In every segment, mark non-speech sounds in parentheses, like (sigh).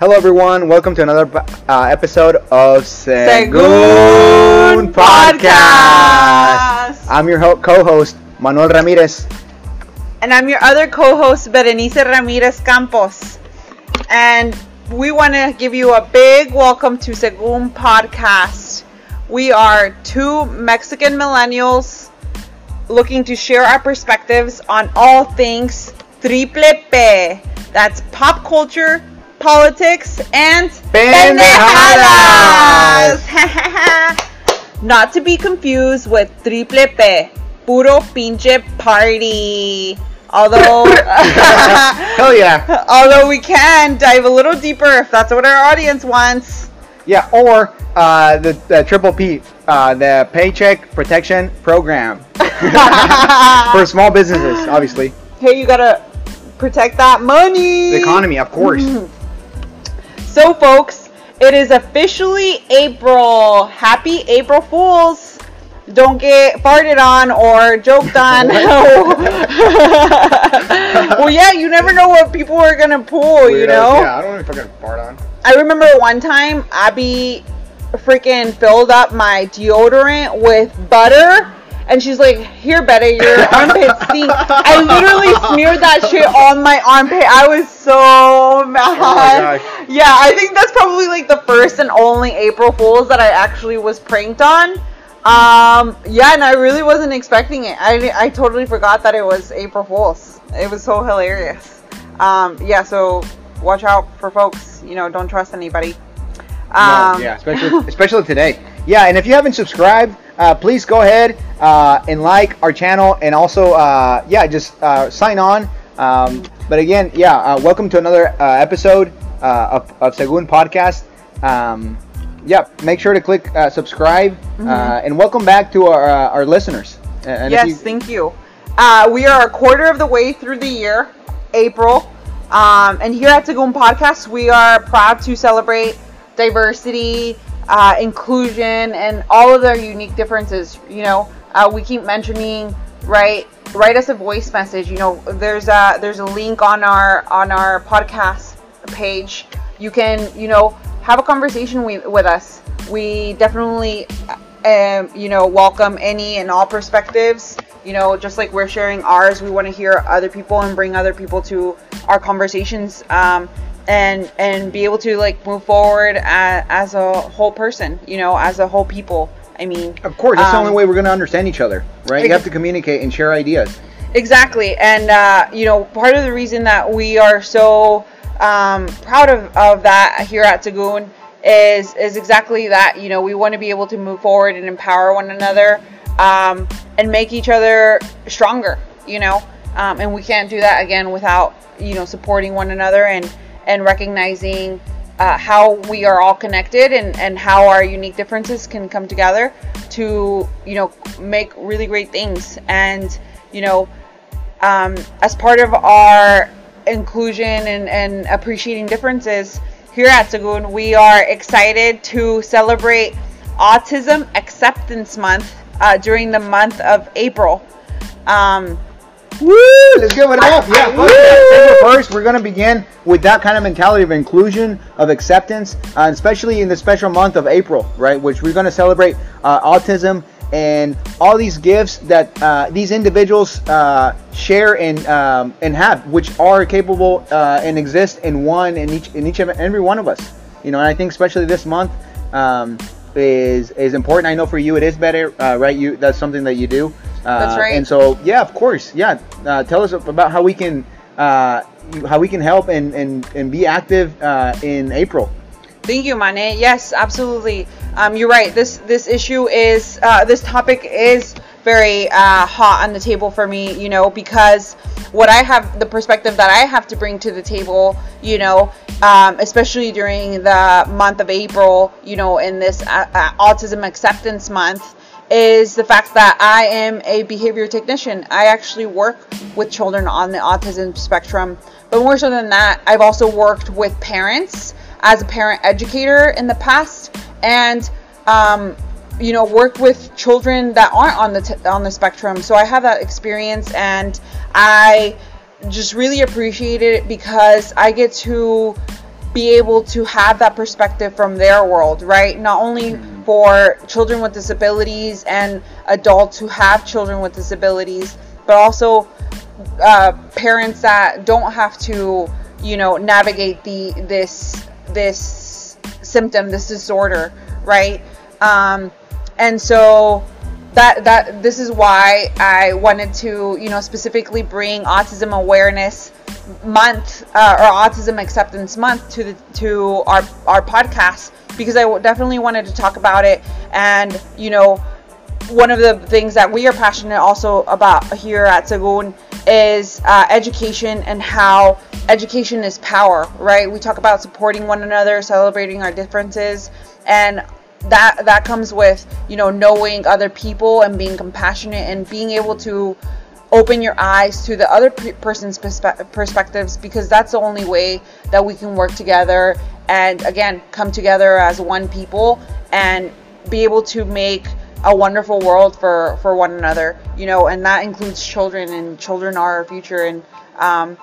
Hello, everyone. Welcome to another uh, episode of Segun, Segun Podcast. I'm your ho- co-host Manuel Ramirez. And I'm your other co host, Berenice Ramirez Campos. And we want to give you a big welcome to Segun Podcast. We are two Mexican millennials looking to share our perspectives on all things triple P. That's pop culture, politics, and Pendejadas. (laughs) Not to be confused with triple P, puro pinche party. Although, (laughs) Hell yeah, (laughs) although we can dive a little deeper if that's what our audience wants. yeah. Or uh, the, the triple P, uh, the Paycheck Protection Program for small businesses, obviously. Hey, you gotta protect that money. The economy, of course. So, folks, it is officially April. Happy April Fools. Don't get farted on or joked on. (laughs) (laughs) well, yeah, you never know what people are gonna pull, you know? Yeah, I don't even can fart on. I remember one time Abby freaking filled up my deodorant with butter. And she's like, here, Betty, your (laughs) armpit stink. I literally smeared that shit on my armpit. I was so mad. gosh. yeah, I think that's probably like the first and only April Fool's that I actually was pranked on. Um, yeah, and I really wasn't expecting it. I, I totally forgot that it was April Fool's. It was so hilarious. Um, yeah, so watch out for folks. You know, don't trust anybody. Um, no, yeah, especially especially today. (laughs) Yeah, and if you haven't subscribed, uh, please go ahead uh, and like our channel, and also uh, yeah, just uh, sign on. Um, but again, yeah, uh, welcome to another uh, episode uh, of, of Segun Podcast. Um, yeah, make sure to click uh, subscribe, uh, and welcome back to our uh, our listeners. And yes, you- thank you. Uh, we are a quarter of the way through the year, April. Um, and here at Tagoon Podcast, we are proud to celebrate diversity, uh, inclusion, and all of their unique differences. You know, uh, we keep mentioning, right? Write us a voice message. You know, there's a there's a link on our on our podcast page. You can, you know, have a conversation with, with us. We definitely, um, you know, welcome any and all perspectives. You know, just like we're sharing ours, we want to hear other people and bring other people to our conversations, um, and and be able to like move forward as, as a whole person. You know, as a whole people. I mean, of course, that's the um, only way we're going to understand each other, right? You have to communicate and share ideas. Exactly, and uh, you know, part of the reason that we are so um, proud of, of that here at Tagoon is is exactly that. You know, we want to be able to move forward and empower one another um, and make each other stronger. You know, um, and we can't do that again without you know supporting one another and and recognizing uh, how we are all connected and, and how our unique differences can come together to you know make really great things and you know um, as part of our inclusion and, and appreciating differences here at Sagoon, we are excited to celebrate Autism Acceptance Month uh, during the month of April. Um, Woo! Let's give it up. Yeah, first, we're gonna begin with that kind of mentality of inclusion, of acceptance, uh, especially in the special month of April, right? Which we're gonna celebrate uh, autism and all these gifts that uh, these individuals uh, share and um, and have, which are capable uh, and exist in one in each in each of every one of us. You know, and I think especially this month um, is is important. I know for you it is better, uh, right? You that's something that you do. Uh, That's right. And so, yeah, of course, yeah. Uh, tell us about how we can uh, how we can help and and, and be active uh, in April. Thank you, Mane. Yes, absolutely. Um, you're right. This this issue is uh, this topic is very uh, hot on the table for me. You know, because what I have the perspective that I have to bring to the table. You know, um, especially during the month of April. You know, in this uh, uh, autism acceptance month. Is the fact that I am a behavior technician. I actually work with children on the autism spectrum. But more so than that, I've also worked with parents as a parent educator in the past and um, you know work with children that aren't on the t- on the spectrum so i have that experience and i just really appreciate it because i get to be able to have that perspective from their world, right? Not only mm-hmm. for children with disabilities and adults who have children with disabilities, but also uh, parents that don't have to, you know, navigate the this this symptom, this disorder, right? Um, and so that that this is why I wanted to, you know, specifically bring autism awareness month uh, or autism acceptance month to the to our our podcast because I definitely wanted to talk about it. And you know one of the things that we are passionate also about here at Sagun is uh, education and how education is power right? We talk about supporting one another celebrating our differences and that that comes with you know knowing other people and being compassionate and being able to open your eyes to the other person's perspe- perspectives because that's the only way that we can work together and again come together as one people and be able to make a wonderful world for for one another you know and that includes children and children are our future and um,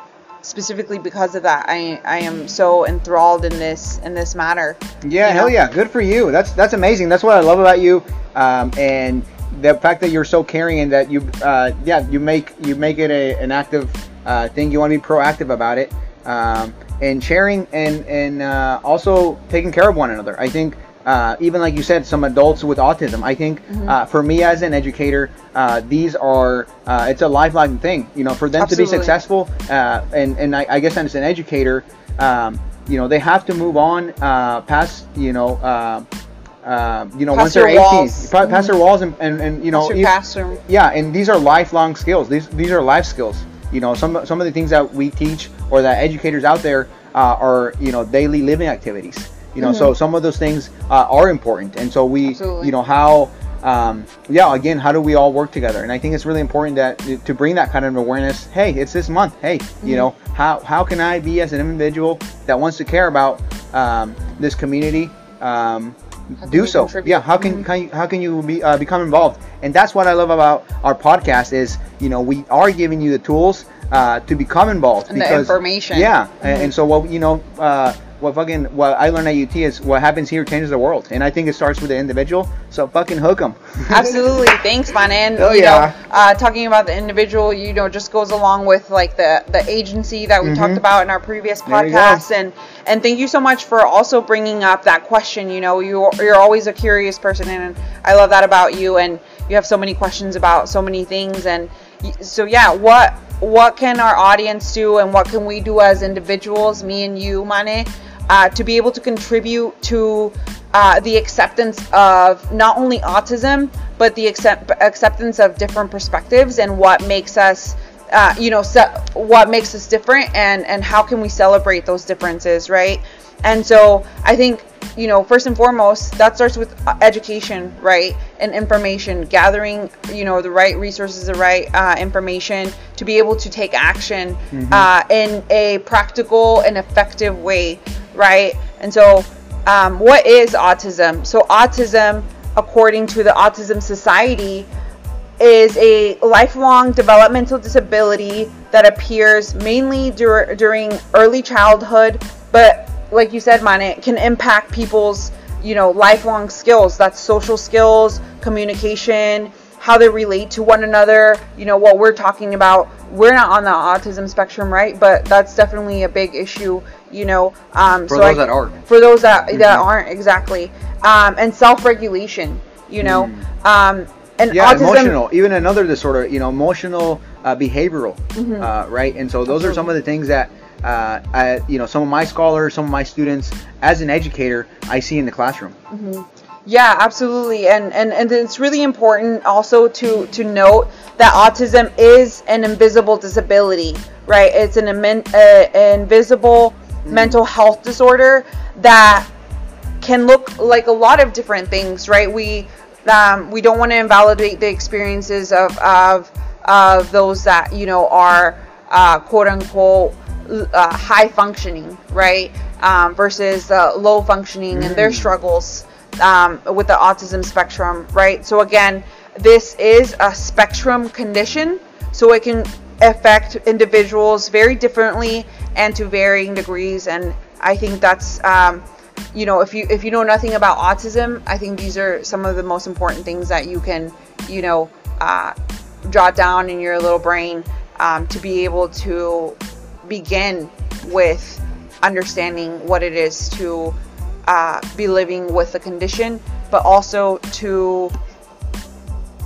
specifically because of that i i am so enthralled in this in this matter yeah hell know? yeah good for you that's that's amazing that's what i love about you um, and the fact that you're so caring and that you, uh, yeah, you make you make it a, an active uh, thing. You want to be proactive about it, um, and sharing and and uh, also taking care of one another. I think. Uh, even like you said, some adults with autism. I think mm-hmm. Uh, for me as an educator, uh, these are it's a lifelong thing. You know, for them Absolutely. to be successful, and and I, I, guess as an educator, um, you know, they have to move on past you know uh, you know, pass once they're 18, walls. pass mm-hmm. their walls and, and, and you know, yeah, and these are lifelong skills. These these are life skills. You know, some some of the things that we teach or that educators out there uh, are you know daily living activities. You know, mm-hmm. so some of those things uh, are important, and so we, Absolutely. you know, how. Um, yeah, again, how do we all work together? And I think it's really important that to bring that kind of awareness. Hey, it's this month. Hey, mm-hmm. you know, how how can I be as an individual that wants to care about um, this community? Um, do so. Contribute? Yeah, how can, mm-hmm. can you, how can you be, uh, become involved? And that's what I love about our podcast is you know we are giving you the tools uh, to become involved and because, the information. Yeah, mm-hmm. and, and, so what you know. Uh, what fucking what I learned at UT is what happens here changes the world, and I think it starts with the individual. So fucking hook them. (laughs) Absolutely, thanks, man. And oh, you yeah. know, uh, talking about the individual, you know, just goes along with like the the agency that we mm-hmm. talked about in our previous podcast, and and thank you so much for also bringing up that question. You know, you you're always a curious person, and I love that about you, and you have so many questions about so many things, and so yeah, what what can our audience do, and what can we do as individuals, me and you, Mane? uh, to be able to contribute to uh, the acceptance of not only autism, but the accept- acceptance of different perspectives and what makes us, uh, you know, what makes us different and, and how can we celebrate those differences, right? And so I think, you know, first and foremost, that starts with education, right? And information, gathering, you know, the right resources, the right uh, information to be able to take action mm-hmm. uh, in a practical and effective way right? And so, um, what is autism? So, autism, according to the Autism Society, is a lifelong developmental disability that appears mainly dur- during early childhood, but like you said, man, it can impact people's you know lifelong skills. That's social skills, communication, how they relate to one another. You know what we're talking about. We're not on the autism spectrum, right? But that's definitely a big issue you know um, for so those I, that aren't for those that mm-hmm. that aren't exactly um, and self-regulation you know mm. um, and yeah autism, emotional even another disorder you know emotional uh, behavioral mm-hmm. uh, right and so those Absolutely. are some of the things that uh, I, you know some of my scholars some of my students as an educator i see in the classroom mm-hmm. yeah absolutely and, and and it's really important also to to note that autism is an invisible disability right it's an uh, invisible mental health disorder that can look like a lot of different things, right? We um, we don't want to invalidate the experiences of of, of those that you know are uh, quote unquote uh, high functioning, right? Um, versus low functioning mm. and their mm. struggles um, with the autism spectrum, right? So again, this is a spectrum condition, so it can affect individuals very differently and to varying degrees and I think that's um, you know if you if you know nothing about autism, I think these are some of the most important things that you can you know uh, jot down in your little brain um, to be able to begin with understanding what it is to uh, be living with the condition, but also to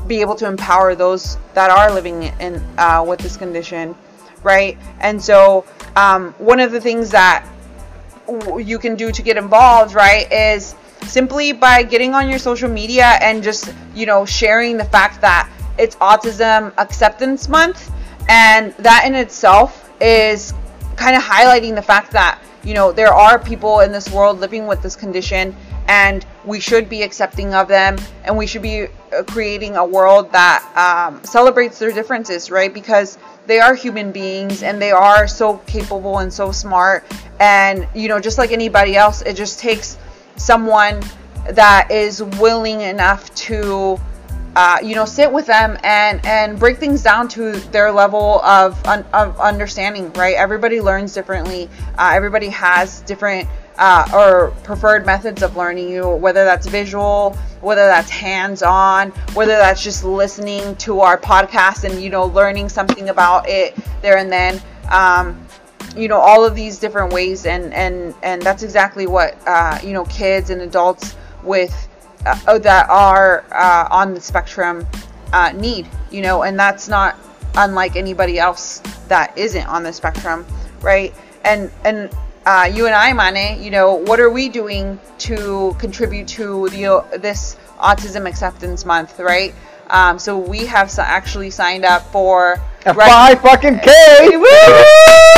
be able to empower those that are living in uh, with this condition, right? And so, um, one of the things that you can do to get involved, right, is simply by getting on your social media and just you know sharing the fact that it's Autism Acceptance Month, and that in itself is kind of highlighting the fact that you know there are people in this world living with this condition and we should be accepting of them and we should be uh, creating a world that um, celebrates their differences right? Because they are human beings and they are so capable and so smart and you know just like anybody else it just takes someone that is willing enough to uh, you know sit with them and and break things down to their level of, un- of understanding right? Everybody learns differently. Uh, everybody has different uh, or preferred methods of learning you know, whether that's visual whether that's hands-on whether that's just listening to our podcast and you know learning something about it there and then. Um, you know all of these different ways and and and that's exactly what uh, you know kids and adults with uh, that are uh, on the spectrum uh, need, you know, and that's not unlike anybody else that isn't on the spectrum, right? And and uh, you and I, Mane, you know, what are we doing to contribute to the this Autism Acceptance Month, right? Um, so we have actually signed up for a right, five fucking K. (laughs)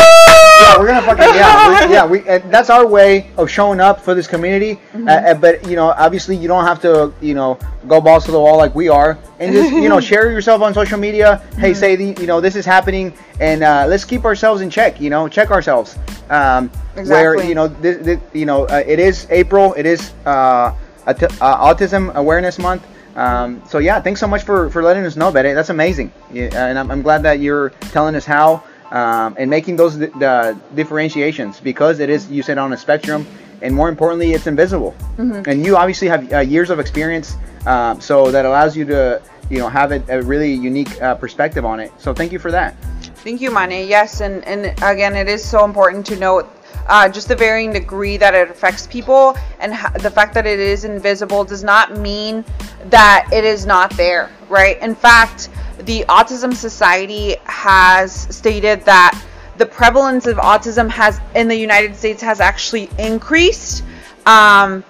yeah, we're gonna fucking yeah, yeah. We and that's our way of showing up for this community. Mm-hmm. Uh, but you know, obviously, you don't have to you know go balls to the wall like we are, and just you know (laughs) share yourself on social media. Mm-hmm. Hey, say the you know this is happening, and uh, let's keep ourselves in check. You know, check ourselves. Um, exactly. Where you know this, this you know uh, it is April. It is uh, uh, Autism Awareness Month. Um, so yeah, thanks so much for, for letting us know, Betty. That's amazing, yeah, and I'm, I'm glad that you're telling us how um, and making those the differentiations because it is you said on a spectrum and more importantly it's invisible. Mm-hmm. and you obviously have uh, years of experience uh, so that allows you to you know have a, a really unique uh, perspective on it. So thank you for that. Thank you Mane yes and and again it is so important to note uh, just the varying degree that it affects people and ha- the fact that it is invisible does not mean that it is not there right? In fact the Autism Society has stated that the prevalence of autism has in the United States has actually increased um,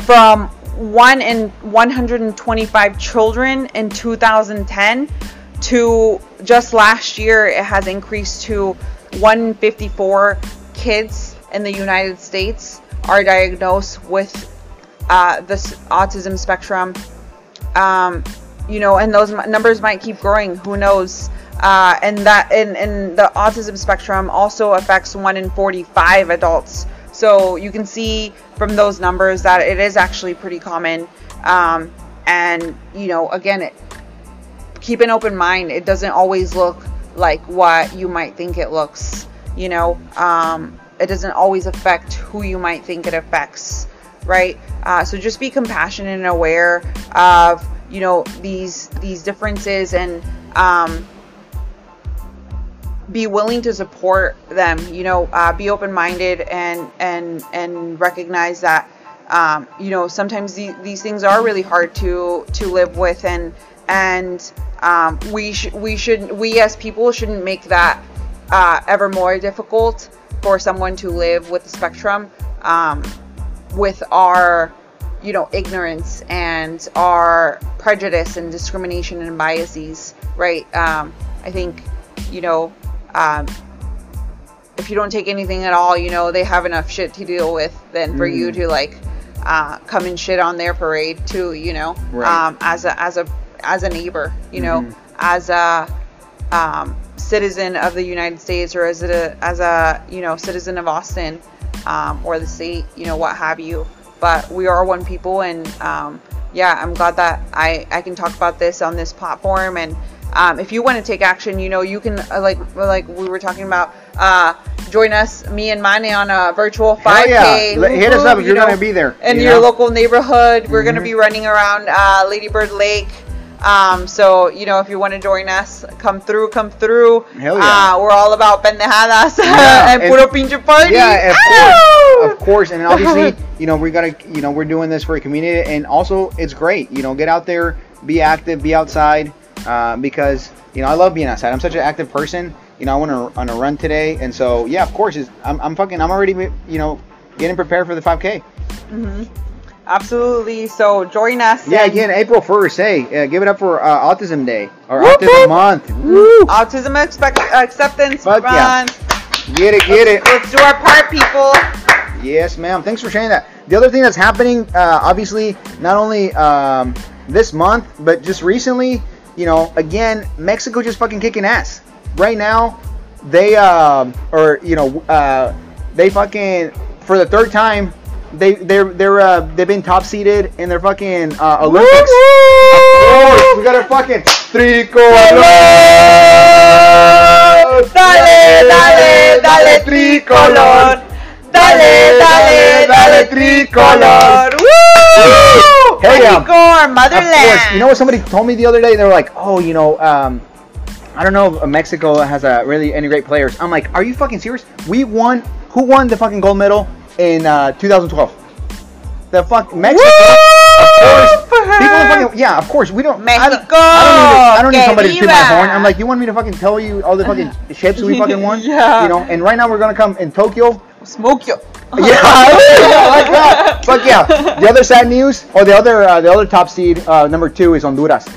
from one in 125 children in 2010 to just last year it has increased to 154 kids in the United States are diagnosed with uh, this autism spectrum. Um, you know, and those numbers might keep growing. Who knows? Uh, and that and, and the autism spectrum also affects one in 45 adults. So you can see from those numbers that it is actually pretty common. Um, and you know, again, it, keep an open mind. It doesn't always look like what you might think it looks. You know, um, it doesn't always affect who you might think it affects, right? Uh, so just be compassionate and aware of you know these these differences and um, be willing to support them you know uh, be open-minded and and and recognize that um, you know sometimes the, these things are really hard to to live with and and um, we we should we as people shouldn't make that uh, ever more difficult for someone to live with the spectrum um, with our you know ignorance and our prejudice and discrimination and biases right um, i think you know um, if you don't take anything at all you know they have enough shit to deal with than for mm. you to like uh, come and shit on their parade too you know right. um, as a as a as a neighbor you know mm-hmm. as a um, citizen of the united states or as a as a you know citizen of austin um, or the state you know what have you but we are one people and um, yeah i'm glad that i i can talk about this on this platform and um, if you want to take action you know you can uh, like like we were talking about uh, join us, me and Mane, on a virtual Hell 5K. yeah. Hit us up if you you're know, gonna be there, in you your know? local neighborhood. We're gonna Mhm. be running around uh, Lady Bird Lake. Um, so you know, if you want to join us, come through, come through. Hell yeah. Uh, we're all about pendejadas Yeah, (laughs) and and- puro pinche party. Yeah, of course, of course, and obviously, (laughs) you know, we're gonna, you know, we're doing this for a community, and also it's great, you know, get out there, be active, be outside, uh, because you know I love being outside. I'm such an active person. You know, I went on a, run today, and so yeah, of course, it's, I'm, I'm fucking, I'm already, you know, getting prepared for the 5K. hmm Absolutely. So join us. Yeah, again, April 1st. Hey, uh, give it up for uh, Autism Day or Whoop, Autism whoop. Month. Woo! Autism expect- acceptance Fuck yeah. run. Get it, get it. Let's do our part, people. Yes, ma'am. Thanks for sharing that. The other thing that's happening, uh, obviously, not only um, this month, but just recently, you know, again, Mexico just fucking kicking ass. Right now, they, um, or you know, uh, they fucking for the third time, they they're they're uh, they've been top seeded in their fucking uh, Olympics. Of course, we got our fucking tricolor. Dale, dale, dale, tricolor. Dale, dale, dale, tricolor. Woo! Hey, um, Mexico, our Of motherland. course. You know what somebody told me the other day? They were like, "Oh, you know, um, I don't know if Mexico has a really any great players." I'm like, "Are you fucking serious? We won. Who won the fucking gold medal in uh, 2012? The fuck Mexico. Of course. People fucking yeah. Of course. We don't. I don't, Mexico, I don't need, I don't need somebody to toot my horn. I'm like, you want me to fucking tell you all the fucking (laughs) ships we fucking won? Yeah. You know. And right now we're gonna come in Tokyo. Smoke you. (laughs) Yeah, yeah, like that. But yeah, the other sad news, or the other, uh, the other top seed, uh, number two is Honduras.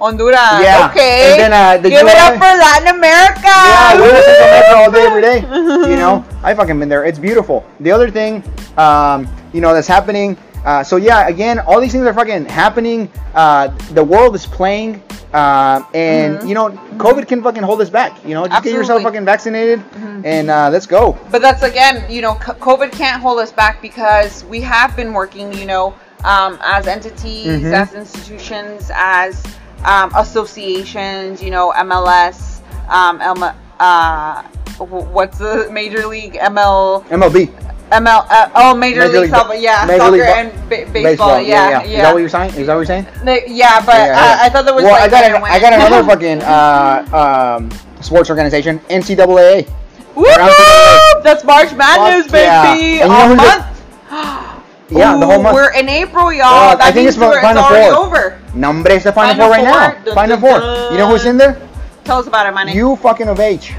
Honduras. Yeah. Okay. And then, uh, the Give it up for Latin America. Yeah, we Metro all day, every day. (laughs) You know, I fucking been there. It's beautiful. The other thing, um, you know, that's happening. Uh, so yeah, again, all these things are fucking happening. Uh, the world is playing, uh, and Mhm. you know, COVID can fucking hold us back. You know, just get yourself fucking vaccinated, Mhm. and uh, let's go. But that's again, you know, COVID can't hold us back because we have been working, you know, um, as entities, Mhm. as institutions, as um, associations, you know, MLS, um, Elma, uh, what's the major league ML, MLB, ML, uh, oh, Major, Major League, League Soccer, yeah, Major soccer League and ba- baseball, yeah, yeah. Is that what you're saying? Is that what you're saying? They- yeah, but Yeah, yeah. Uh, I thought there was well, like I got an, I got another (laughs) fucking uh, um, sports organization, NCAA. Whoop! That's March Madness, Fuck yeah. baby. And you know All who's the- Yeah, the whole month. We're in April, y'all. Uh, I think it's Final it's already Four. over. Nombre is the Final, Final Four right Four. now. Dun, Final dun, Four. You know who's in there? Tell us about it, money. You fucking of age.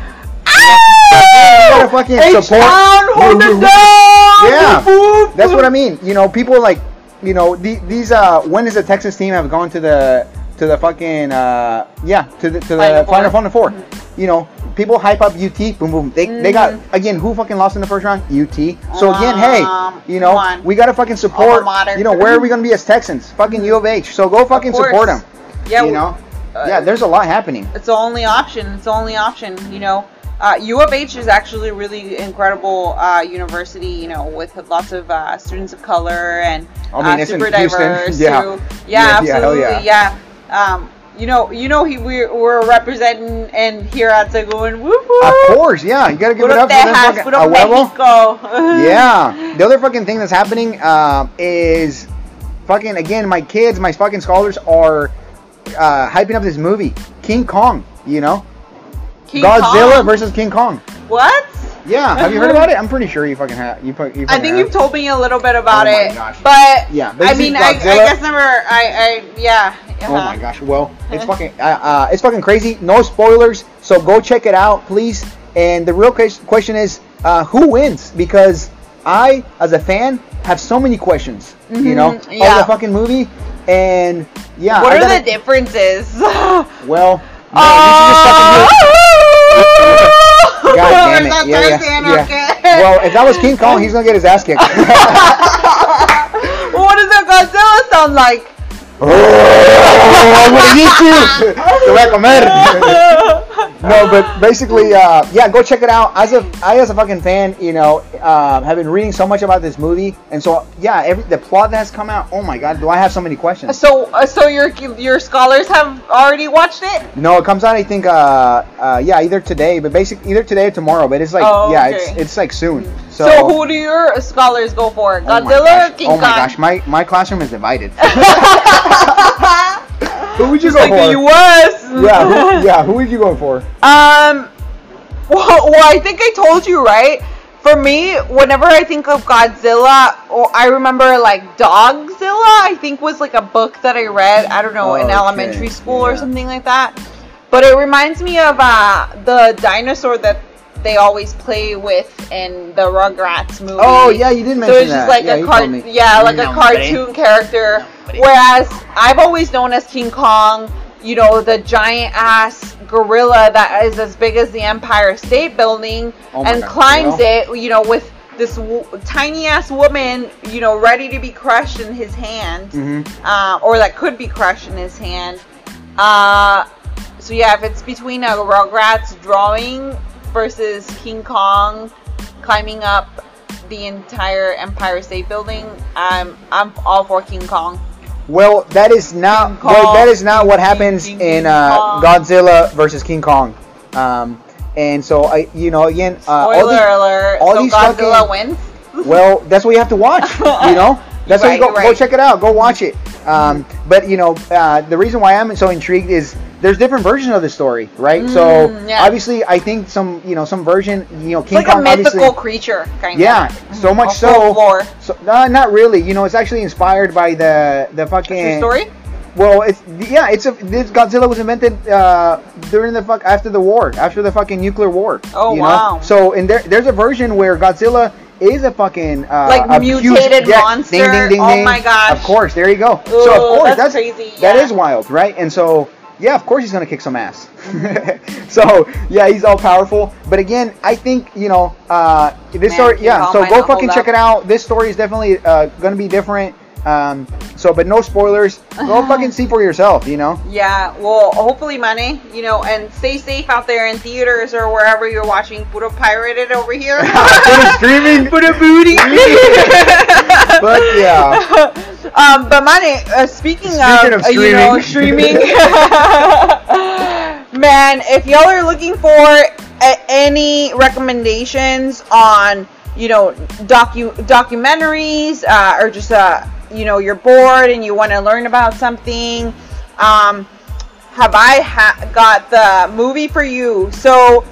Ah! gotta fucking support- H-Town, hold You- it down. Yeah. Whoop. That's what I mean. You know, people like, you know, the, these uh, when does the Texas team have gone to the to the fucking uh, yeah to the to the Final final, Four. final 4 You know, people hype up UT. Boom, boom. They they got Mhm. again who fucking lost in the first round? UT. So again, Um, hey, you know, on. we gotta fucking support. You know, where are we gonna be as Texans? Fucking U of H. So go fucking support them. Yeah, you know. uh, yeah, there's a lot happening. it's the only option. It's the only option. You know, uh, U of H is actually a really incredible uh, university. You know, with lots of uh, students of color and I mean, uh, super (laughs) diverse. Yeah. too. Yeah, yeah, yeah, absolutely. Yeah. Um, you know, you know, he we're, we're representing and here at Seguin. Woo Of course, yeah. You gotta give it Puro up for them Texas, fucking. (laughs) Yeah. The other fucking thing that's happening uh, is fucking again. My kids, my fucking scholars are uh, hyping up this movie, King Kong. You know, King Godzilla Kong? versus King Kong. What? Yeah. Have you heard about it? (laughs) I'm pretty sure you fucking have. You, you I think have. you've told me a little bit about Oh my it, gosh. but Yeah, I mean, I, I guess never. I, I yeah. Oh uh-huh. my gosh! Well, it's fucking uh, uh, it's fucking crazy. No spoilers, so go check it out, please. And the real question is, uh, who wins? Because I, as a fan, have so many questions. You know, Mhm, of the fucking movie, and yeah. What I are gotta- the differences? (laughs) Well, should just fucking (laughs) God damn it! Yeah, yeah, yeah. okay. Well, if that was King Kong, he's gonna get his ass kicked. (laughs) what does that Godzilla sound like? Oh, I'm gonna eat you. Te voy a comer. (laughs) no, but basically, uh, yeah, go check it out. As a, I as a fucking fan, you know, uh, have been reading so much about this movie, and so yeah, every the plot that has come out. Oh my god, do I have so many questions? So, uh, so your your scholars have already watched it? No, it comes out. I think, uh, uh, yeah, either today, but basically either today or tomorrow. But it's like, Oh, yeah, okay. it's it's like soon. So, So, who do your scholars go for? oh my Godzilla gosh, or King oh my gosh, my my classroom is divided. (laughs) (laughs) who would you Just go like for? the U.S. yeah, who, (laughs) yeah, who would you go for? Um, well, well, I think I told you right. For me, whenever I think of Godzilla, or I remember like Dogzilla. I think was like a book that I read. I don't know in Okay, elementary school or something like that. But it reminds me of uh, the dinosaur that they always play with in the Rugrats movie. Oh yeah, you did mention that. So it's just like yeah, a you car- yeah, like No, a cartoon character. buddy. Whereas I've always known as King Kong, you know, the giant ass gorilla that is as big as the Empire State Building Oh and God, climbs yeah. it, you know, with this w- tiny ass woman, you know, ready to be crushed in his hand, Mhm. uh, or that could be crushed in his hand. Uh, so yeah, if it's between a Rugrats drawing versus King Kong climbing up the entire Empire State Building, I'm I'm all for King Kong. Well, that is not. Kong, well, that is not King- what King- happens King- in uh, Godzilla versus King Kong. Um, and so I, you know, again, uh, all Spoiler these- alert! all so these Godzilla fucking- wins. well, that's what you have to watch. (laughs) You know, that's You're why you go you're go check it out. Go watch it. Um, but you know, uh, the reason why I'm so intrigued is there's different versions of the story, right? so Mm, yeah. obviously, I think some, you know, some version, you know, King It's like Kong a mythical creature, kind Yeah, of. so much so. folklore. So, no, not really. You know, it's actually inspired by the the fucking story. Well, it's yeah, it's a this Godzilla was invented uh, during the fuck after the war, after the fucking nuclear war. Oh, you know? wow. So in there, there's a version where Godzilla is a fucking uh, Like a mutated yeah, monster? Ding, ding, ding, Oh ding. my gosh. Of course, there you go. so of course, that's that's, crazy, That yeah. is wild, right? And so yeah, of course he's gonna kick some ass. (laughs) so yeah, he's all powerful. But again, I think you know uh, this Man, story. Yeah, so go fucking check up. it out. This story is definitely uh, gonna be different. Um, so, but no spoilers. Go (laughs) fucking see for yourself. You know. Yeah, well, hopefully money, you know, and stay safe out there in theaters or wherever you're watching. Puro pirated over here. (laughs) Puro streaming. (laughs) Puro booty. But yeah. um, but money. Uh, speaking, Speaking of, of uh, you know, streaming. Man, if y'all are looking for any recommendations on, you know, docu documentaries uh, or just uh, you know, you're bored and you want to learn about something, um, have I ha- got the movie for you? So,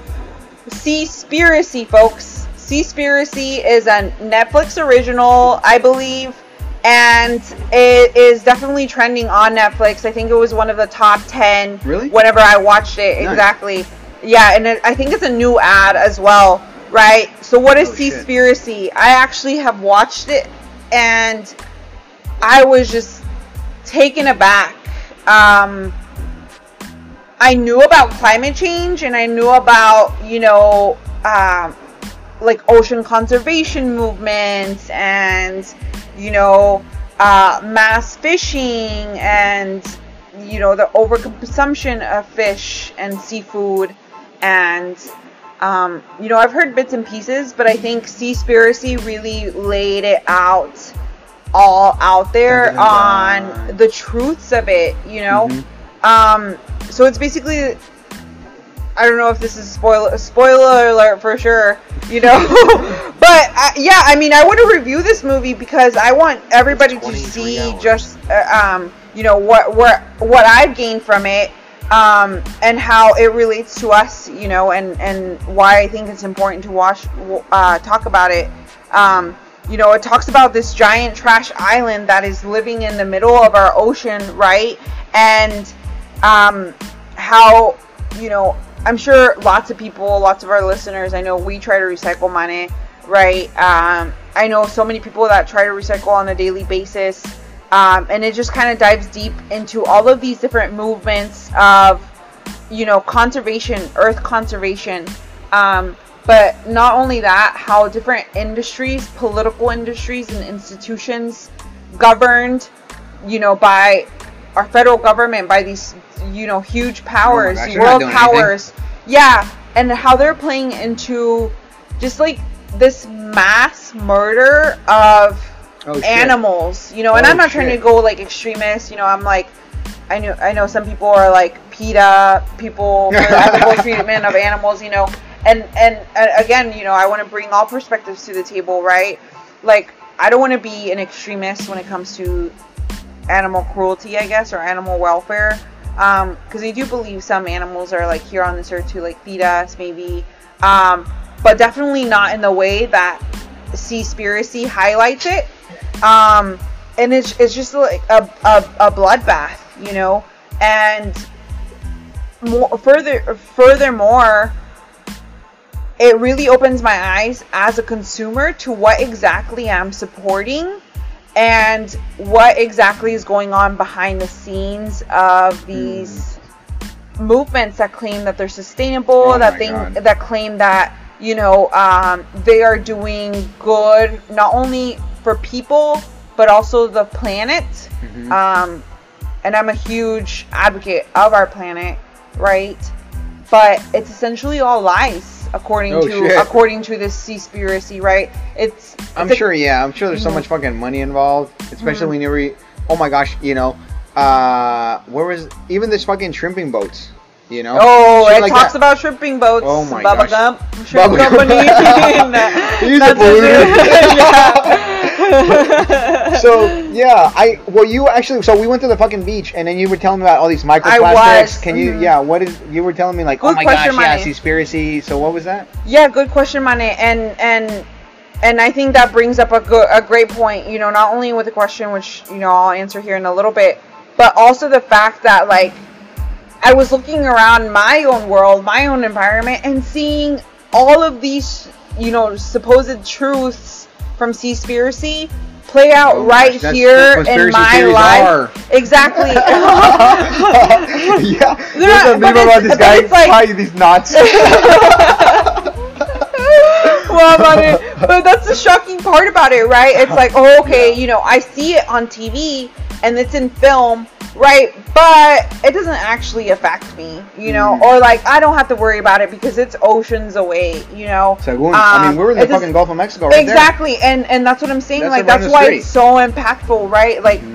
see, Seaspiracy, folks. See, Seaspiracy is a Netflix original, I believe, and it is definitely trending on Netflix. I think it was one of the top 10 Really? whenever I watched it. Nice. Exactly. Yeah, and it, I think it's a new ad as well, right? So, what is Oh. Seaspiracy? I actually have watched it, and I was just taken aback. Um, I knew about climate change and I knew about, you know, um, like ocean conservation movements and, you know, uh, mass fishing and, you know, the overconsumption of fish and seafood. And, um, you know, I've heard bits and pieces, but I think Seaspiracy really laid it out all out there on the truths of it, you know? Mhm. Um, so it's basically, I don't know if this is spoiler spoiler alert for sure, you know, (laughs) but uh, yeah, I mean, I want to review this movie because I want everybody to see hours. just, uh, um, you know, what what what I've gained from it, um, and how it relates to us, you know, and and why I think it's important to watch, uh, talk about it. Um, you know, it talks about this giant trash island that is living in the middle of our ocean, right? And um, how, you know, I'm sure lots of people, lots of our listeners, I know we try to recycle money, right? Um, I know so many people that try to recycle on a daily basis. Um, and it just kind of dives deep into all of these different movements of, you know, conservation, earth conservation. Um, but not only that, how different industries, political industries, and institutions governed, you know, by our federal government, by these, you know, huge powers, gosh, world powers, yeah, and how they're playing into just like this mass murder of Oh, animals, you know. And Oh, I'm not trying to go like extremist, you know. I'm like, I know, I know some people are like PETA people (laughs) for ethical treatment of animals, you know. And and uh, again, you know, I want to bring all perspectives to the table, right? Like, I don't want to be an extremist when it comes to animal cruelty, I guess, or animal welfare. Because I do believe some animals are like here on this earth to like feed us, maybe, um, but definitely not in the way that Seaspiracy highlights it. Um, and it's it's just like a, a, a bloodbath, you know. And more further furthermore, it really opens my eyes as a consumer to what exactly I'm supporting and what exactly is going on behind the scenes of these movements that claim that they're sustainable, Oh that they that claim that you know um, they are doing good not only for people but also the planet. Mhm. Um, and I'm a huge advocate of our planet, right? But it's essentially all lies, according Oh, to shit. according to this Seaspiracy, right? It's, I'm a- sure, yeah. I'm sure there's so Mhm. much fucking money involved, especially Mhm. when you re- Oh my gosh, you know, uh, where was even this fucking shrimping boats? You know? Oh, Shit it like talks that. about shrimping boats. Oh my Bubba gosh. Gump, shrimp Bubba company. (laughs) He's a polluter. (laughs) (laughs) so yeah, I well you actually so we went to the fucking beach and then you were telling me about all these microplastics. was, Can you mhm. yeah? What is you were telling me like oh my question, gosh yeah conspiracy. So what was that? Yeah, good question, Mane. And and and I think that brings up a good a great point. You know, not only with the question, which you know I'll answer here in a little bit, but also the fact that like I was looking around my own world, my own environment, and seeing all of these you know supposed truths from Seaspiracy play out Oh right gosh, here in my life. are. Exactly. (laughs) (laughs) yeah, there's a meme about this guy like- these knots. (laughs) well, about it. But that's the shocking part about it, right? It's like, oh, okay, you know, I see it on TV and it's in film, right? But it doesn't actually affect me, you know, Mm. or like I don't have to worry about it because it's oceans away, you know. So, I mean, we're in the Um, fucking Gulf of Mexico, right exactly, and and that's what I'm saying. That's like that's why street. it's so impactful, right? Like. Mhm.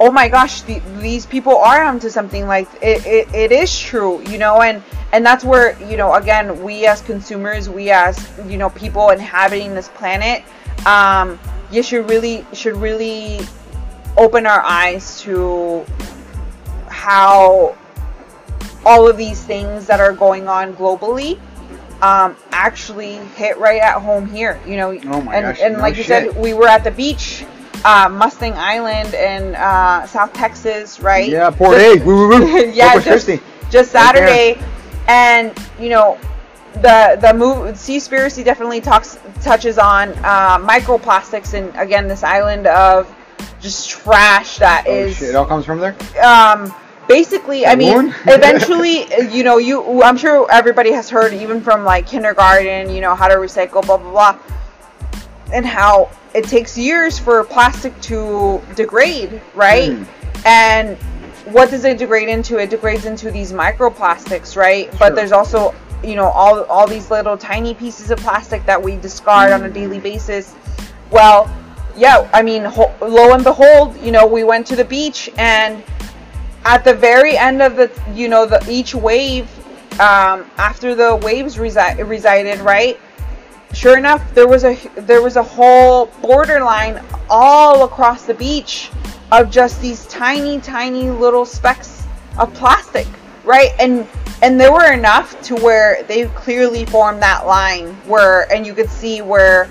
Oh my gosh, the, these people are onto something. Like it, it, it is true, you know, and and that's where you know again we as consumers, we as you know people inhabiting this planet, um, you should really should really open our eyes to how all of these things that are going on globally um, actually hit right at home here. You know, Oh my and gosh, and no like you said, we were at the beach, uh, Mustang Island in uh, South Texas, right? Yeah, Port Just- A. Woo, woo, woo. (laughs) yeah, just, just Right. Saturday, and you know, the the move Seaspiracy definitely talks touches on uh, microplastics and again this island of just trash that Oh is shit! It all comes from there. um basically i mean (laughs) eventually (laughs) you know you i'm sure everybody has heard even from like kindergarten you know how to recycle blah blah blah and how it takes years for plastic to degrade right? Hmm. and what does it degrade into? It degrades into these microplastics right? Sure. but there's also you know all all these little tiny pieces of plastic that we discard on a daily basis. Well yeah i mean ho- lo and behold you know we went to the beach and at the very end of the you know the each wave um, after the waves resi- resided right sure enough there was a there was a whole borderline all across the beach of just these tiny tiny little specks of plastic right and and there were enough to where they clearly formed that line where and you could see where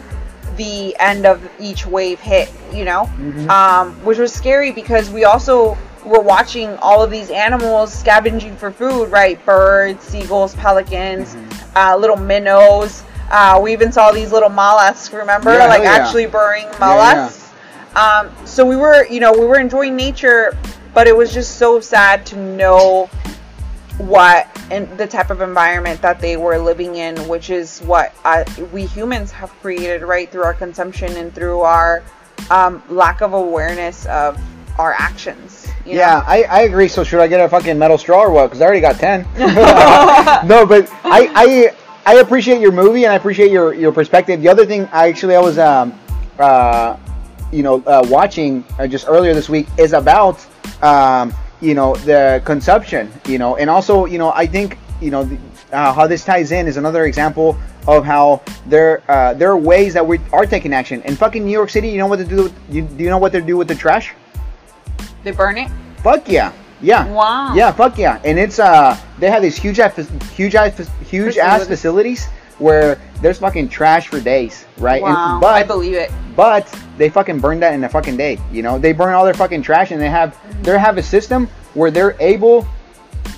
the end of each wave hit you know Mhm. um, which was scary because we also were watching all of these animals scavenging for food right birds seagulls pelicans Mm-hmm. uh, little minnows uh, we even saw these little mollusks remember Yeah, like yeah. actually burrowing yeah. mollusks um, so we were you know we were enjoying nature but it was just so sad to know what and the type of environment that they were living in which is what uh, we humans have created right through our consumption and through our um, lack of awareness of our actions You Yeah, know? I, I agree. So should I get a fucking metal straw or what? Because I already got ten. (laughs) (laughs) no, but I, I I appreciate your movie and I appreciate your, your perspective. The other thing, I actually I was um uh you know uh, watching uh, just earlier this week is about um you know the consumption you know and also you know I think you know the, uh, how this ties in is another example of how there uh, there are ways that we are taking action. In fucking New York City, you know what to do? With, you, do you know what they do with the trash? They burn it. Fuck yeah. Yeah. Wow. Yeah, fuck yeah. And it's uh they have these huge ass huge ass huge ass Facilities. where there's fucking trash for days, right? And- Wow. but I believe it. but they fucking burn that in a fucking day, you know? They burn all their fucking trash and they have they have a system where they're able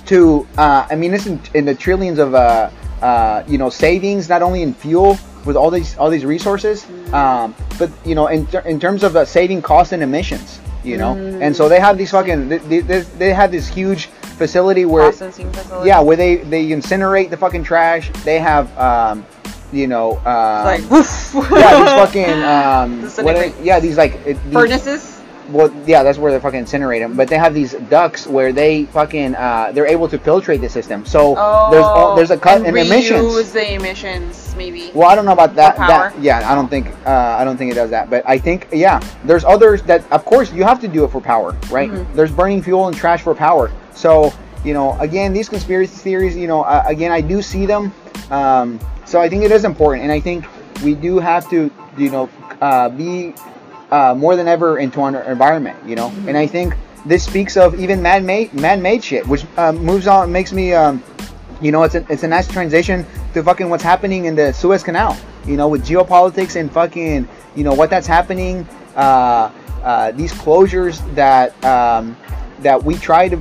to uh I mean it's in, in the trillions of uh uh you know savings not only in fuel with all these all these resources um but you know in, ter- in terms of uh, saving cost and emissions you know and so they have these fucking they, they, they have this huge facility where Processing facility. yeah where they they incinerate the fucking trash they have um you know uh It's like (laughs) woof. yeah these fucking um what are, yeah these like these, furnaces. Well, yeah, that's where they fucking incinerate them. But they have these ducts where they fucking uh, they're able to filtrate the system. So Oh, there's all, there's a cut and in reuse emissions. the emissions, maybe. Well, I don't know about that. That yeah, I don't think uh, I don't think it does that. But I think yeah, there's others that of course you have to do it for power, right? Mhm. There's burning fuel and trash for power. So you know, again, these conspiracy theories, you know, uh, again, I do see them. Um, so I think it is important, and I think we do have to, you know, uh, be uh, more than ever into our environment, you know. And I think this speaks of even man-made man-made shit, which uh, moves on, makes me, um, you know, it's a, it's a nice transition to fucking what's happening in the Suez Canal, you know, with geopolitics and fucking, you know, what that's happening. Uh, uh, these closures that um, that we try to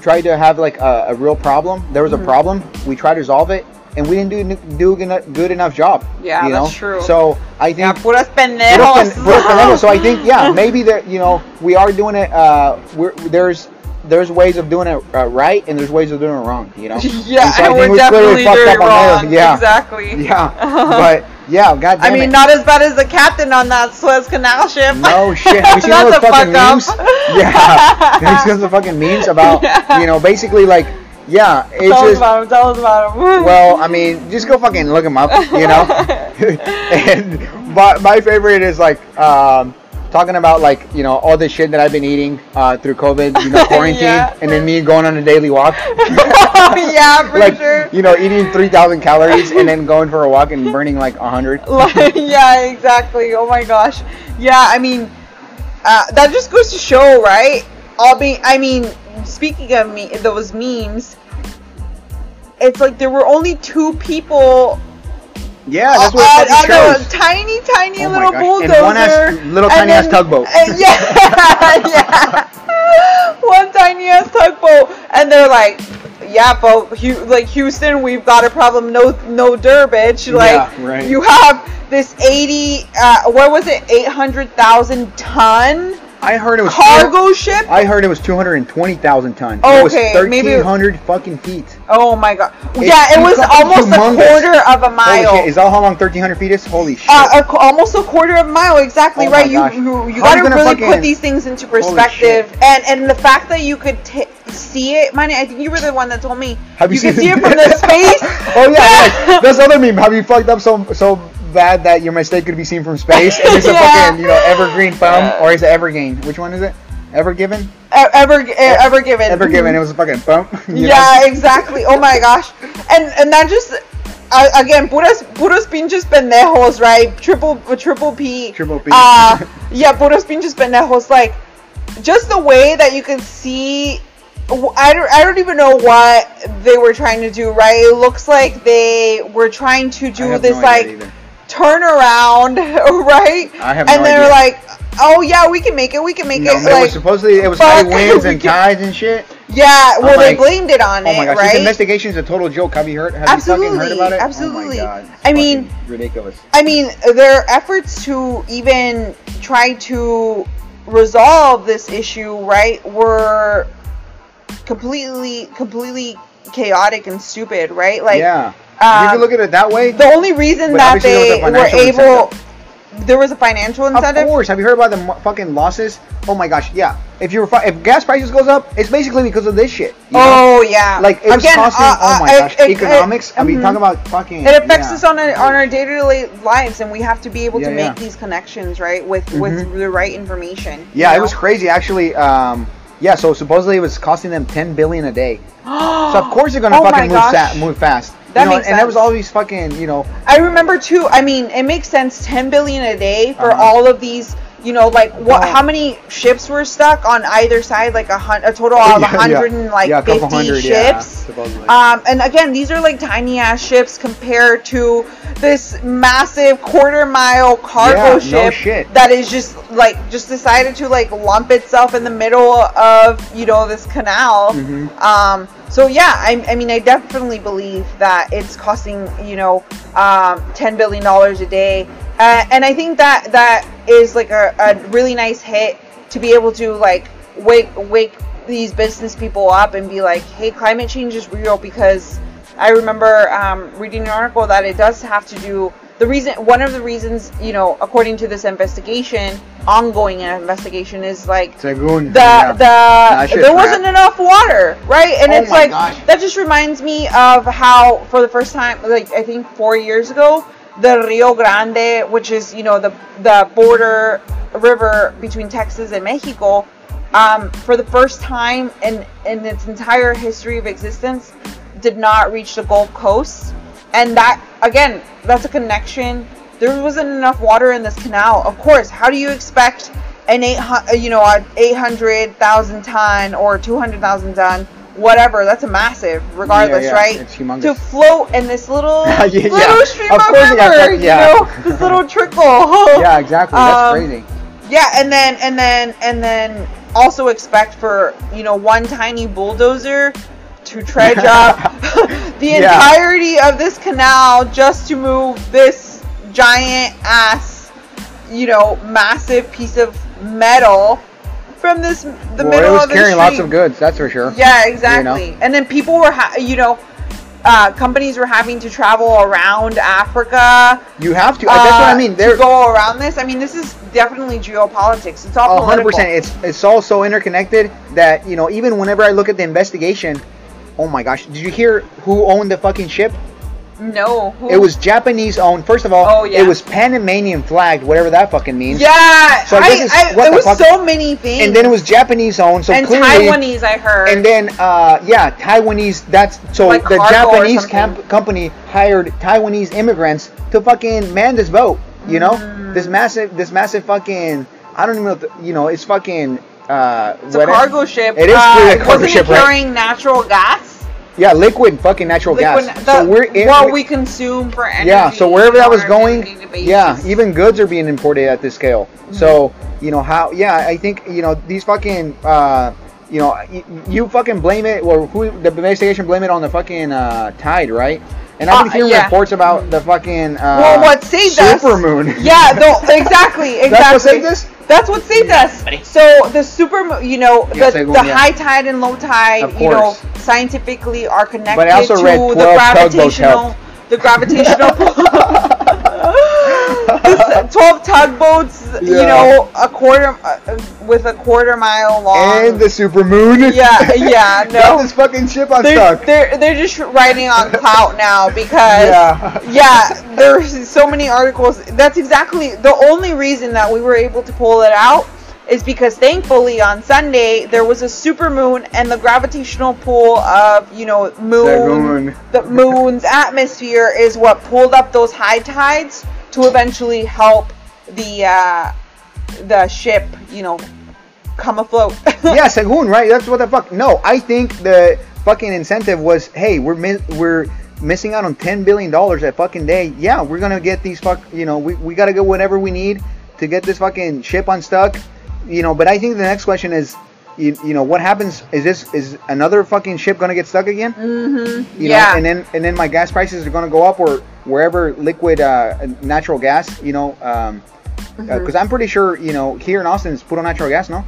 try to have like a, a real problem. There was a problem. We tried to resolve it, and we didn't do do a good- enough job. Yeah, you that's know? true. So I think Yeah, Puros pendejos. pen- puros pendejos. So I think yeah, (laughs) maybe that you know we are doing it. Uh, we're, there's there's ways of doing it uh, right, and there's ways of doing it wrong. You know. (laughs) yeah, so I and we're we clearly definitely fucked doing up on there. wrong. Yeah. Exactly. (laughs) Yeah, but yeah, god I mean, it. not as bad as the captain on that Suez Canal ship. No shit. Have you seen That's those a fucking fuck up. memes? Yeah. Have you seen those fucking memes about Yeah. you know basically like yeah it's Tell us about him. Tell us about him. (laughs) well I mean just go fucking look them up you know (laughs) and my, my favorite is like um talking about like you know all the shit that I've been eating uh, through COVID you know (laughs) quarantine Yeah. and then me going on a daily walk yeah, for like sure. you know eating 3,000 calories and then going for a walk and burning like 100 yeah, exactly. Oh my gosh. Yeah, I mean, uh, that just goes to show, right? I'll be. I mean, speaking of me, those memes. It's like there were only two people yeah that's what on, it fucking on shows the tiny, tiny Oh little bulldozer. and one ass- little tiny ass tugboat. and- yeah, (laughs) yeah. (laughs) One tiny ass tugboat, and they're like, "Yeah, but like Houston, we've got a problem. No, no dir. Like Yeah, right. you have this eighty, uh, what was it, eight hundred thousand ton I heard it was cargo ship? I heard it was 220,000 tons. Oh, it was okay, maybe- 1,300 fucking feet. Oh my god. It's yeah, it was almost a quarter of a mile. Is that how long 1,300 feet is? Holy shit! Uh, a, almost a quarter of a mile, exactly Oh right. You you, you gotta really fucking- put these things into perspective, and and the fact that you could t- see it, Manny. I think you were the one that told me Have you could seen see it? it (laughs) from the space. oh yeah, yes. (laughs) That's the other meme. Have you fucked up so so bad that your mistake could be seen from space? And it's a (laughs) Yeah. fucking you know evergreen thumb or is it evergain? Which one is it? Evergiven? E- ever e- ever given. Evergiven. It was a fucking bump. you know? Yeah, exactly. Oh my gosh, and and that just. Uh, again, puras, puros pinches pendejos, right? Triple, triple P. Triple P. Uh, (laughs) yeah, puros pinches pendejos. Like, just the way that you can see I don't, I don't even know what they were trying to do, right? It looks like they were trying to do this no like idea either. turnaround, (laughs) right? I have and no they're idea. like, "Oh yeah, we can make it. We can make No, it." it Like, supposedly it was high winds and tides and shit. yeah, oh well, I'm they blamed it on Oh it, my gosh, right? this investigation is a total joke. Have you heard? Have Absolutely, you fucking heard about it? Oh absolutely. Oh god. It's I mean- ridiculous. I mean, their efforts to even try to resolve this issue, right, were completely, completely chaotic and stupid, right? Like, yeah. Uh, you can look at it that way. the only reason that obviously there was they were able, incentive. there was a financial incentive. Of course. Have you heard about the fucking losses? Oh my gosh, yeah. If you're fi- if gas prices goes up, it's basically because of this shit. you know? Oh yeah, Like it's Again, costing. uh, oh my uh, gosh, it- it- economics. I mean, mhm. talk about fucking. It affects yeah. us on, a, on our day-to-day lives, and we have to be able Yeah, to yeah. make these connections, right, with with Mhm. the right information. Yeah, it was crazy actually. Um, yeah, so supposedly it was costing them ten billion a day. (gasps) So of course they're gonna Oh fucking move, sa- move fast. That you know, makes and there was all these fucking, you know, I remember too. I mean, it makes sense. Ten billion a day for Uh-huh. all of these. You know, like what? Oh. How many ships were stuck on either side? Like a hun- a total of a (laughs) Yeah, yeah. hundred and like Yeah, fifty hundred, yeah, ships. supposedly. um, and again, these are like tiny ass ships compared to this massive quarter mile cargo Yeah, no ship shit. that is just like just decided to like lump itself in the middle of you know this canal. Mhm. Um, so yeah, I, I mean, I definitely believe that it's costing you know um, ten billion dollars a day, uh, and I think that that is like a, a really nice hit to be able to like wake wake these business people up and be like, hey, climate change is real because I remember um, reading an article that it does have to do the reason one of the reasons you know according to this investigation ongoing investigation is like the yeah. the there crap. wasn't enough water, right? And Oh it's like gosh. that just reminds me of how for the first time, like I think four years ago, the Rio Grande, which is you know the the border river between Texas and Mexico, um, for the first time in in its entire history of existence, did not reach the Gulf Coast, and that again, that's a connection. There wasn't enough water in this canal. Of course, how do you expect an eight hundred, you know, an eight hundred thousand ton or two hundred thousand ton, whatever? That's a massive, regardless, yeah, right? it's humongous. To float in this little (laughs) Yeah, little yeah. stream Of of, course river, yeah. you know, this little trickle. (laughs) Yeah, exactly. That's Um, crazy. Yeah, and then and then and then also expect for you know one tiny bulldozer to dredge up (laughs) the Yeah. entirety of this canal just to move this giant ass, you know, massive piece of metal from this the well, middle it was of the carrying lots of goods, that's for sure. Yeah, exactly. And then people were, ha- you know, uh, companies were having to travel around Africa. You have to. that's what I uh, mean. to go around this. I mean, this is definitely geopolitics. It's all hundred political. percent. It's it's all so interconnected that you know even whenever I look at the investigation, oh my gosh, did you hear who owned the fucking ship? No. who- It was Japanese owned. First of all, Oh, yeah. it was Panamanian flagged, whatever that fucking means. Yeah. So I I, I, what it was fuck- so many things. And then it was Japanese owned, so and clearly. Taiwanese. I heard. And then, uh, yeah, Taiwanese. That's so Like the Japanese camp, company hired Taiwanese immigrants to fucking man this boat. You know, Mm. this massive, this massive fucking. I don't even know. If the, you know, it's fucking. Uh, it's a cargo ship. It is uh, a cargo ship, it right? carrying natural gas? Yeah, liquid fucking natural Liquid- gas. the- so we're in. what we consume for energy. yeah, so wherever that was going, yeah, even goods are being imported at this scale. Mm-hmm. So you know how? Yeah, I think you know these fucking. Uh, you know, you, you fucking blame it, or who the investigation blame it on the fucking uh, tide, right? And I've been Uh, hearing yeah. reports about the fucking uh, Well, what saved us? supermoon. Yeah, no, exactly, (laughs) exactly. That's what saved us? That's what saved us. So the super, you know, the, según, the high tide and low tide, you know, scientifically are connected But I also to read the gravitational, the gravitational. (laughs) This- (laughs) Twelve tugboats, you know, a quarter uh, with a quarter mile long. and the supermoon. yeah, yeah, (laughs) Got no. this fucking ship on They're, stuck. they're they're just riding on (laughs) clout now because Yeah. yeah, there's so many articles. That's exactly the only reason that we were able to pull it out is because thankfully on Sunday there was a super moon and the gravitational pull of you know moon, moon. the moon's atmosphere is what pulled up those high tides to eventually help the uh, the ship you know come afloat. (laughs) yeah, Segun, right? That's what the fuck. No, I think the fucking incentive was, hey, we're mi- we're missing out on ten billion dollars that fucking day. Yeah, we're gonna get these fuck. You know, we, we gotta get whatever we need to get this fucking ship unstuck. You know, but I think the next question is, you, you know, what happens? Is this is another fucking ship gonna get stuck again? mm-hmm. You yeah. know, and then and then my gas prices are gonna go up or wherever liquid uh, natural gas. You know, um, Mm-hmm. because I'm pretty sure you know here in Austin it's put on natural gas, no?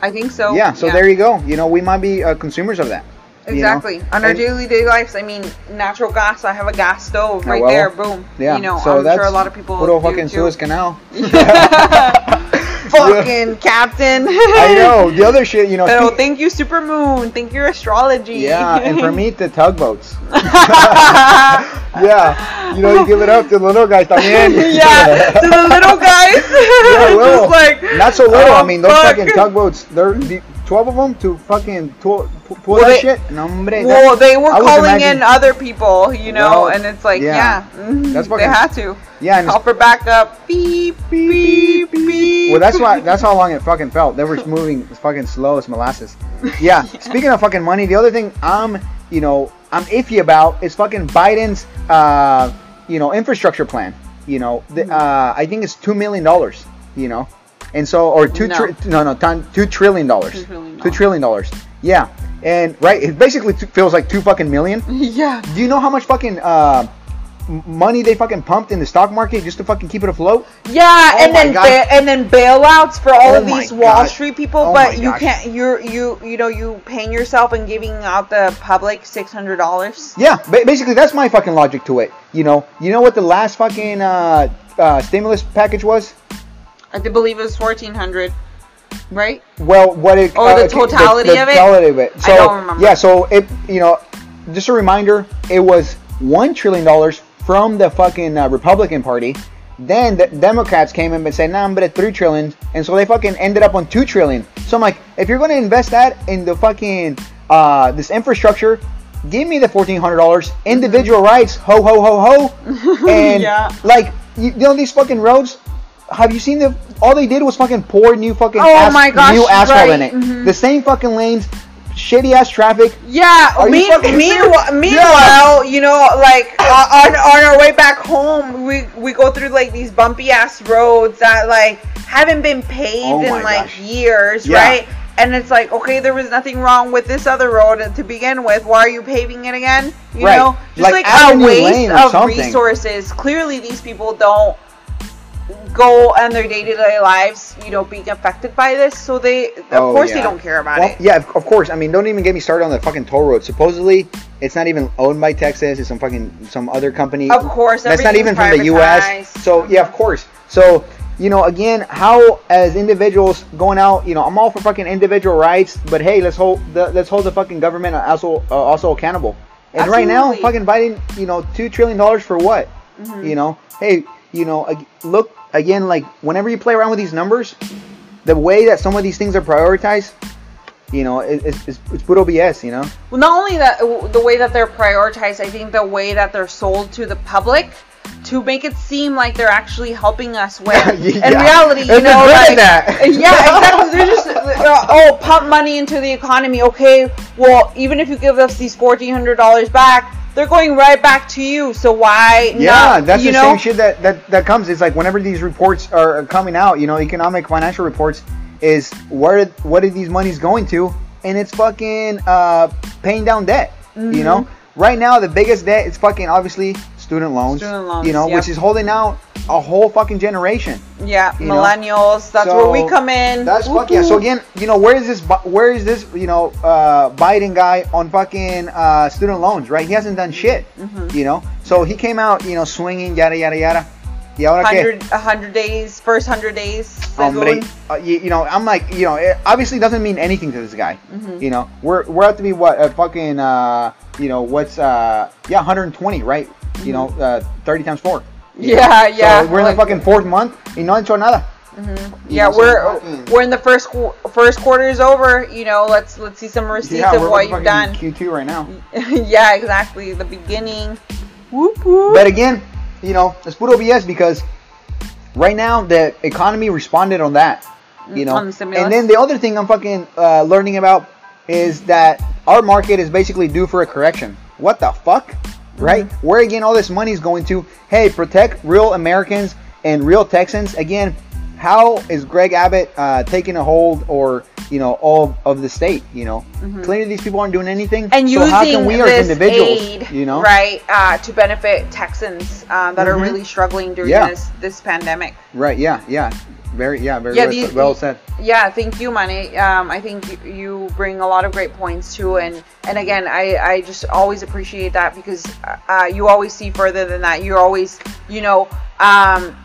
I think so. yeah, so there you go. You know, we might be uh, consumers of that. you know? Exactly. On our And- daily day lives, I mean, natural gas. I have a gas stove Oh, right well. there. Boom. Yeah. You know, so I'm that's sure a lot of people. Do fucking. Suez Canal. (laughs) (laughs) Fucking (laughs) captain. I know. (laughs) The other shit, you know. Pero speak- thank you, Supermoon. Thank you, astrology. yeah, and for me, the (laughs) tugboats. yeah, you know, you give it up to the little guys también. yeah, to the little guys. Yeah, little. Just like Not so little. I oh, mean, those fuck. fucking tugboats. They're the, twelve of them to fucking pull, pull Well, that they- shit. No, hombre, Well, they were I calling in other people, you know, Well, and it's like, yeah. yeah, mhm, That's they had to Yeah, and call for backup. Beep, beep, beep. Well, that's why. That's how long it fucking felt. They were moving as (laughs) fucking slow as molasses. (laughs) Yeah. Speaking of fucking money, the other thing I'm, you know, I'm iffy about is fucking Biden's, uh, you know, infrastructure plan. You know, the, Mm-hmm. uh, I think it's two million dollars. You know, and so or two No. tri- no no ton- two trillion dollars. Two trillion dollars. Yeah. And right, it basically t- feels like two fucking million. (laughs) yeah. Do you know how much fucking uh, money they fucking pumped in the stock market just to fucking keep it afloat? Yeah, Oh and then ba- and then bailouts for all Oh of these Wall God. Street people, Oh but you gosh. can't. You're you you know you paying yourself and giving out the public six hundred dollars. Yeah, ba- basically that's my fucking logic to it. You know, you know what the last fucking uh, uh, stimulus package was? I believe it was fourteen hundred, right? Well, what it? Oh, uh, the totality of it? Totality of it. I don't remember. yeah, so it you know, just a reminder, it was one trillion dollars from the fucking uh, Republican Party. Then the Democrats came in and said, "Nah, I'm at three trillion," and so they fucking ended up on two trillion. So I'm like, if you're gonna invest that in the fucking uh, this infrastructure, give me the fourteen hundred dollars, individual rights, ho ho ho ho, (laughs) and Yeah. like you, you know these fucking roads. Have you seen the? All they did was fucking pour new fucking Oh my gosh, new asphalt in right, it. mhm. The same fucking lanes, shitty ass traffic. Yeah. Are you Me- fucking meanwhile, meanwhile, you know, like uh, on on our way back home, we we go through like these bumpy ass roads that like haven't been paved Oh in like gosh. years, Yeah. right? And it's like, okay, there was nothing wrong with this other road to begin with. Why are you paving it again? You Right. know, just Like, like, a waste of something. resources. Clearly, these people don't go on their day-to-day lives, you know, being affected by this. So they, of Oh, course, yeah. they don't care about Well, it. yeah, of, of course. I mean, don't even get me started on the fucking toll road. Supposedly, it's not even owned by Texas. It's some fucking some other company. Of course, that's not even from the U.S. So yeah, of course. So you know, again, how as individuals going out, you know, I'm all for fucking individual rights, but hey, let's hold the let's hold the fucking government also uh, also accountable. And right now, fucking Biden, you know, two trillion dollars for what? Mm-hmm. You know, hey, you know, look again, like whenever you play around with these numbers, the way that some of these things are prioritized, you know, it, it's, it's, it's puro BS, you know? Well, not only that, the way that they're prioritized, I think the way that they're sold to the public to make it seem like they're actually helping us (laughs) when Yeah. in reality, you know, like, that. (laughs) yeah, exactly. They're just uh, oh, pump money into the economy. Okay, well, even if you give us these fourteen hundred dollars back, they're going right back to you. So why? Yeah, not, that's you the know? same shit that, that, that comes. It's like whenever these reports are coming out, you know, economic financial reports, is where what are these monies going to? And it's fucking uh, paying down debt. Mm-hmm. You know, right now the biggest debt is fucking obviously student loans. Student loans, You know, yep. which is holding out a whole fucking generation. Yeah, you know? millennials. That's So, where we come in. That's fuck yeah. So again, you know, where is this? Where is this? You know, uh, Biden guy on fucking uh, student loans, right? He hasn't done shit. Mm-hmm. You know, so he came out, you know, swinging, yada yada yada. Y ahora qué? 100, 100 days, first 100 days. Hombre, uh, you, you know, I'm like, you know, it obviously doesn't mean anything to this guy. Mm-hmm. You know, we're we're out to be what a fucking, uh, you know, what's uh, yeah, 120, right? You know, uh, 30 times four. Yeah, Mm-hmm. yeah. So we're in the fucking fourth month. Y no han hecho nada. Yeah, know, so we're fucking- we're in the first qu- first quarter is over. You know, let's let's see some receipts Yeah, of what you've done. Q2 right now. (laughs) yeah, exactly. The beginning. Whoop whoop. But again, you know, it's puro BS because right now the economy responded on that. You know, the and then the other thing I'm fucking uh, learning about is that our market is basically due for a correction. What the fuck, right? Mm-hmm. Where again all this money is going to? Hey, protect real Americans and real Texans. Again, how is Greg Abbott uh, taking a hold or you know, all of the state. You know, clearly these people aren't doing anything. Mm-hmm. and so using how can we as individuals, aid, you know, right, uh, to benefit Texans um, that are Mhm. really struggling during Yeah. this this pandemic. right? Yeah, yeah, very, yeah, very Yeah, well, these- well said. Yeah, thank you, Manny. Um, I think you, you bring a lot of great points too, and and again, I, I just always appreciate that because uh, you always see further than that. You're always, you know, um,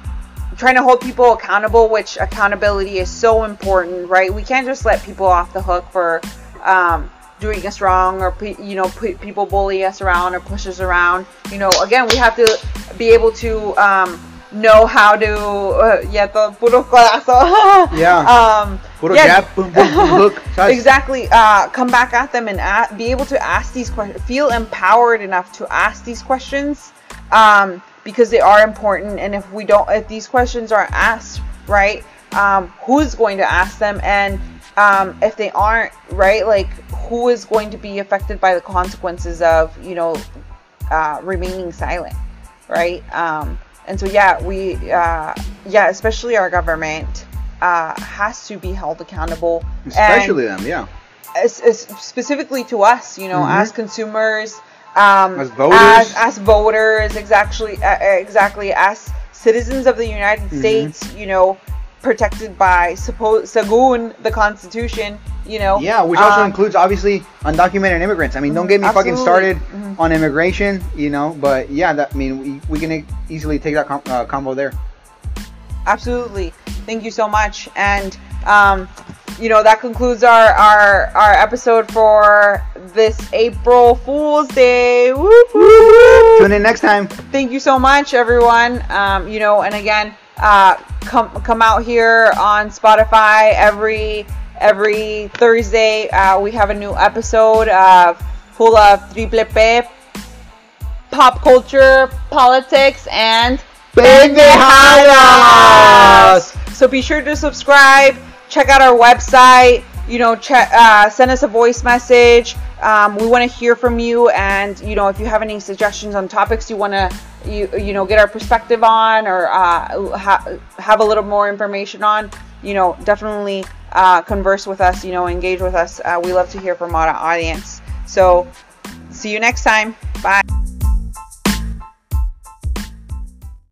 trying to hold people accountable, which accountability is so important, right? We can't just let people off the hook for um, doing us wrong or you know people bully us around or push us around. You know, again, we have to be able to um, know how to uh, yeah, the puro codazo. (laughs) Yeah. Um, Puro yeah, jab, boom, boom, boom, shots. exactly. Uh, come back at them and a- be able to ask these questions. Feel empowered enough to ask these questions um, because they are important. And if we don't, if these questions aren't asked, right, um, who's going to ask them? And um, if they aren't, right, like who is going to be affected by the consequences of, you know, uh, remaining silent, right? Um, and so, yeah, we, uh, yeah, especially our government uh, has to be held accountable. And- Especially them, yeah. as specifically to us, you know, Mhm. as consumers, um, As voters. as, as voters, exactly, uh, exactly, as citizens of the United Mhm. States, you know, protected by suppo- Sagun, the Constitution, you know. Yeah, which also um, includes obviously undocumented immigrants. I mean, don't get me fucking Absolutely. started Mhm. on immigration, you know. But yeah, that I mean, we, we can easily take that com- uh, combo there. Absolutely. Thank you so much. And um, you know that concludes our our our episode for this April Fool's Day. Whoop, whoop, whoop. Tune in next time. thank you so much everyone um, you know and again uh, come come out here on spotify every every thursday uh, we have a new episode of full of triple p pop culture politics and Pendejadas! so be sure to subscribe check out our website you know check uh, send us a voice message. Um, we want to hear from you and you know if you have any suggestions on topics you want to you you know get our perspective on or uh, ha- have a little more information on you know definitely uh, converse with us you know engage with us. Uh, we love to hear from our audience. So see you next time. Bye